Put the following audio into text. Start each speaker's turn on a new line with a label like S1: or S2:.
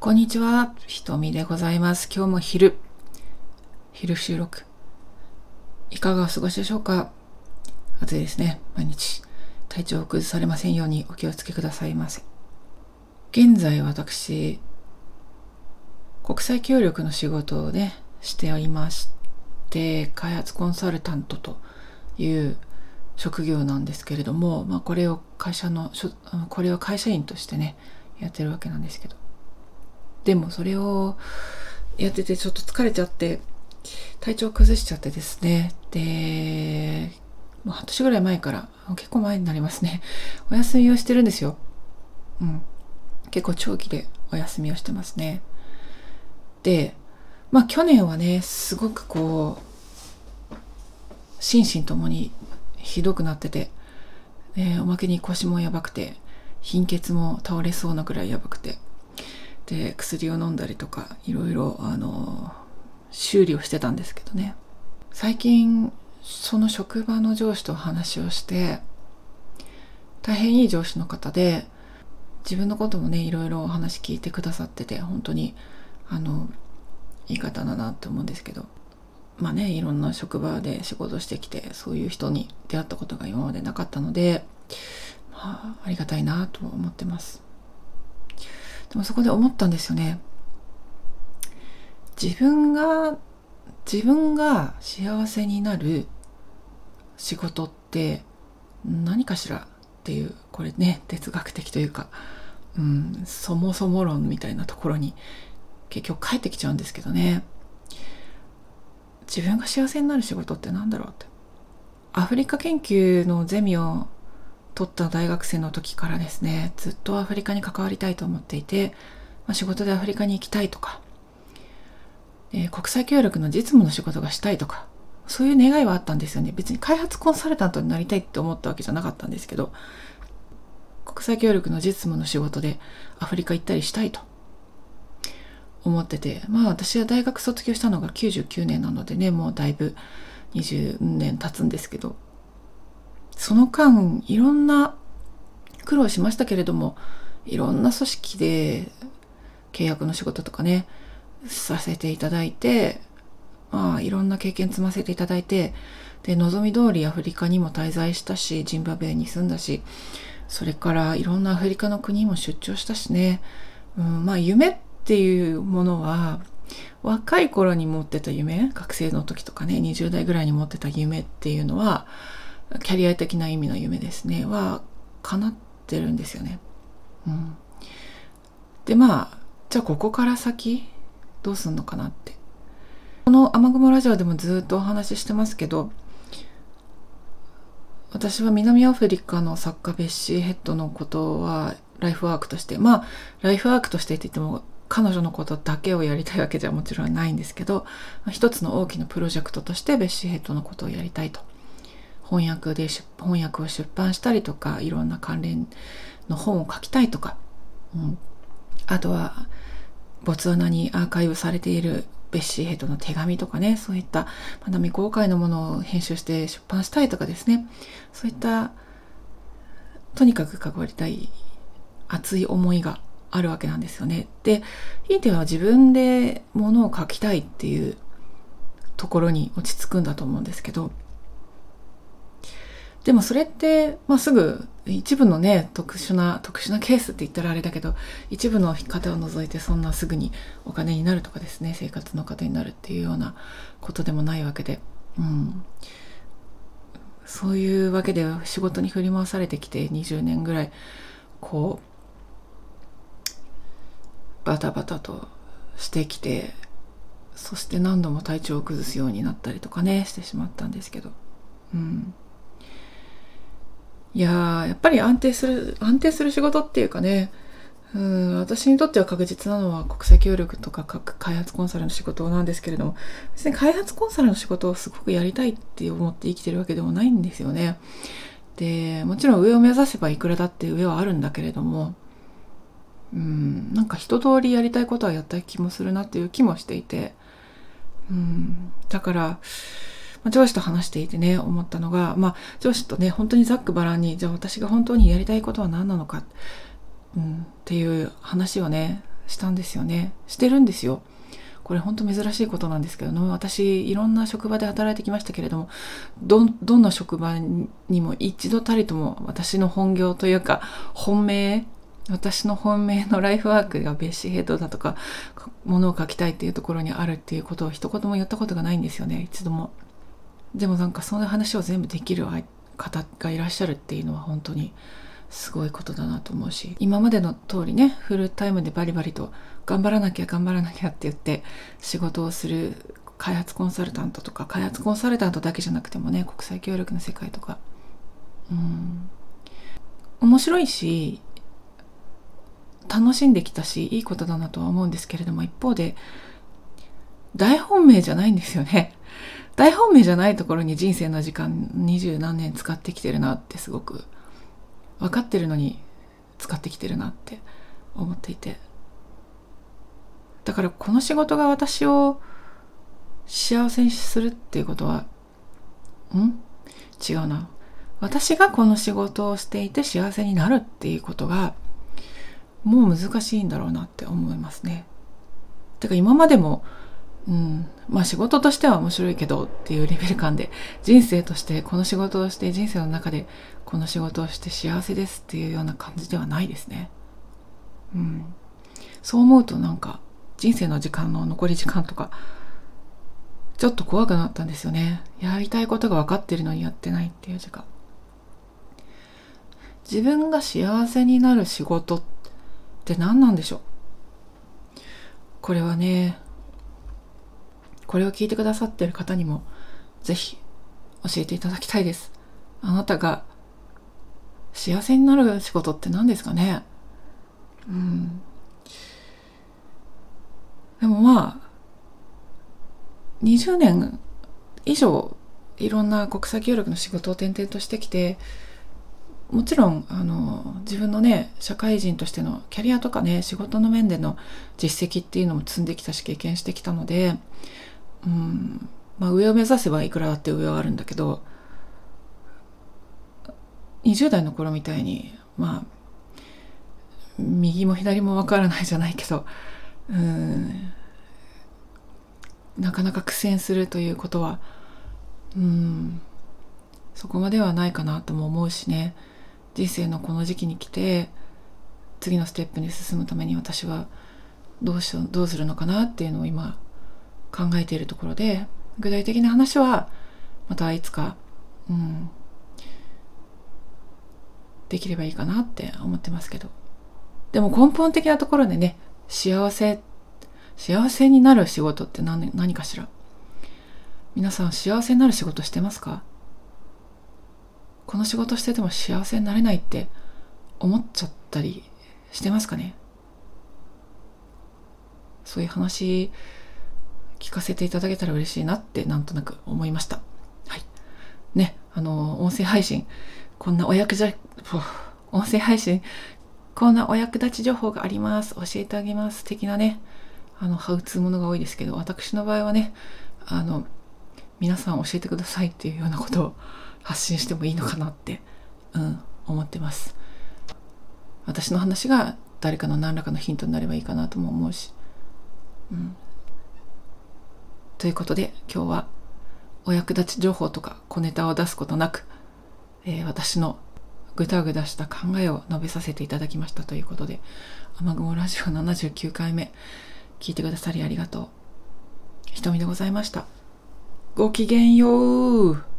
S1: こんにちは、ひとみでございます。今日も昼、昼収録。いかがお過ごしでしょうか？暑いですね、毎日。体調を崩されませんようにお気をつけくださいませ。現在私、国際協力の仕事をね、しておりまして、開発コンサルタントという職業なんですけれども、まあ、これを会社の、これを会社員としてね、やってるわけなんですけど。でもそれをやっててちょっと疲れちゃって、体調崩しちゃってですね。で、もう半年ぐらい前から、結構前になりますね。お休みをしてるんですよ。うん。結構長期でお休みをしてますね。で、まあ去年はね、すごくこう、心身ともにひどくなってて、おまけに腰もやばくて、貧血も倒れそうなぐらいやばくて、で、薬を飲んだりとか、いろいろ、あの、修理をしてたんですけどね。最近、その職場の上司と話をして、大変いい上司の方で、自分のこともね、いろいろお話聞いてくださってて、本当に、あの、いい方だなって思うんですけど、まあね、いろんな職場で仕事してきて、そういう人に出会ったことが今までなかったので、まあ、ありがたいなと思ってます。でもそこで思ったんですよね。自分が、自分が幸せになる仕事って何かしらっていう、これね、哲学的というか、うん、そもそも論みたいなところに結局帰ってきちゃうんですけどね。自分が幸せになる仕事って何だろうって。アフリカ研究のゼミを取った大学生の時からですね、ずっとアフリカに関わりたいと思っていて、まあ、仕事でアフリカに行きたいとか、えー国際協力の実務の仕事がしたいとか、そういう願いはあったんですよね。別に開発コンサルタントになりたいって思ったわけじゃなかったんですけど、国際協力の実務の仕事でアフリカ行ったりしたいと思ってて、まあ私は大学卒業したのが99年なのでね、もうだいぶ20年経つんですけど、その間いろんな苦労しましたけれども、いろんな組織で契約の仕事とかね、させていただいて、まあいろんな経験積ませていただいて、で、望み通りアフリカにも滞在したし、ジンバブエに住んだし、それからいろんなアフリカの国も出張したしね、うん、まあ夢っていうものは、若い頃に持ってた夢、学生の時とかね、20代ぐらいに持ってた夢っていうのは、キャリア的な意味の夢ですね、は、叶ってるんですよね。うん。で、まあ、じゃあここから先、どうすんのかなって。この雨雲ラジオでもずっとお話ししてますけど、私は南アフリカの作家ベッシー・ヘッドのことはライフワークとして、まあ、ライフワークとしてって言っても、彼女のことだけをやりたいわけじゃもちろんないんですけど、一つの大きなプロジェクトとしてベッシー・ヘッドのことをやりたいと。翻訳で出翻訳を出版したりとか、いろんな関連の本を書きたいとか、うん、あとは、ボツワナにアーカイブされているベッシーヘッドの手紙とかね、そういったまだ未公開のものを編集して出版したいとかですね、そういった、とにかく関わりたい熱い思いがあるわけなんですよね。で、ひいては自分でものを書きたいっていうところに落ち着くんだと思うんですけど、でもそれって、まあ、すぐ一部のね、特殊な、特殊なケースって言ったらあれだけど、一部の方を除いてそんなすぐにお金になるとかですね、生活の糧になるっていうようなことでもないわけで、うん。そういうわけで仕事に振り回されてきて20年ぐらい、こう、バタバタとしてきて、そして何度も体調を崩すようになったりとかね、してしまったんですけど、うん。いやー、やっぱり安定する、安定する仕事っていうかね、うん、私にとっては確実なのは国際協力とか各開発コンサルの仕事なんですけれども、別に開発コンサルの仕事をすごくやりたいって思って生きてるわけでもないんですよね。で、もちろん上を目指せばいくらだって上はあるんだけれども、うん、なんか一通りやりたいことはやった気もするなっていう気もしていて、うん、だから、まあ上司と話していてね、思ったのが、まあ、上司とね、本当にざっくばらんに、じゃあ私が本当にやりたいことは何なのか、うん、っていう話をね、したんですよね。してるんですよ。これ本当珍しいことなんですけども私いろんな職場で働いてきましたけれどもどどんな職場にも一度たりとも私の本業というか本命私の本命のライフワークが別紙ヘッドだとかものを書きたいっていうところにあるっていうことを一言も言ったことがないんですよね。一度も。でもなんかその話を全部できる方がいらっしゃるっていうのは本当にすごいことだなと思うし今までの通りねフルタイムでバリバリと頑張らなきゃ頑張らなきゃって言って仕事をする開発コンサルタントとか開発コンサルタントだけじゃなくてもね国際協力の世界とか。うん。面白いし楽しんできたしいいことだなとは思うんですけれども一方で大本命じゃないんですよね。大本命じゃないところに人生の時間二十何年使ってきてるなってすごく分かってるのに使ってきてるなって思っていて。だからこの仕事が私を幸せにするっていうことはん？違うな。私がこの仕事をしていて幸せになるっていうことがもう難しいんだろうなって思いますね。てか今までもうん、まあ仕事としては面白いけどっていうレベル感で人生としてこの仕事をして人生の中でこの仕事をして幸せですっていうような感じではないですね。うん、そう思うとなんか人生の時間の残り時間とかちょっと怖くなったんですよね。やりたいことが分かってるのにやってないっていう時間。自分が幸せになる仕事って何なんでしょう？これはねこれを聞いてくださってる方にもぜひ教えていただきたいです。あなたが幸せになる仕事って何ですかね？うん。でもまあ、20年以上いろんな国際協力の仕事を転々としてきて、もちろんあの自分のね社会人としてのキャリアとかね仕事の面での実績っていうのも積んできたし経験してきたのでうん。まあ上を目指せばいくらだって上はあるんだけど20代の頃みたいにまあ右も左もわからないじゃないけどうん。なかなか苦戦するということはうん。そこまではないかなとも思うしね。人生のこの時期に来て次のステップに進むために私はどうしようどうするのかなっていうのを今考えているところで具体的な話はまたいつか、うん、できればいいかなって思ってますけど。でも根本的なところでね幸せ幸せになる仕事って何何かしら。皆さん幸せになる仕事してますか？この仕事してても幸せになれないって思っちゃったりしてますかね？そういう話聞かせていただけたら嬉しいなってなんとなく思いました。はい。ね、あの、音声配信、こんなお役じゃ、音声配信、こんなお役立ち情報があります。教えてあげます。的なね、あの、ハウツーものが多いですけど、私の場合はね、あの、皆さん教えてくださいっていうようなことを発信してもいいのかなって、うん、思ってます。私の話が誰かの何らかのヒントになればいいかなとも思うし、うん、ということで今日はお役立ち情報とか小ネタを出すことなく、えー、私のぐだぐだした考えを述べさせていただきましたということで雨雲ラジオ79回目聞いてくださりありがとう。瞳でございました。ごきげんよう。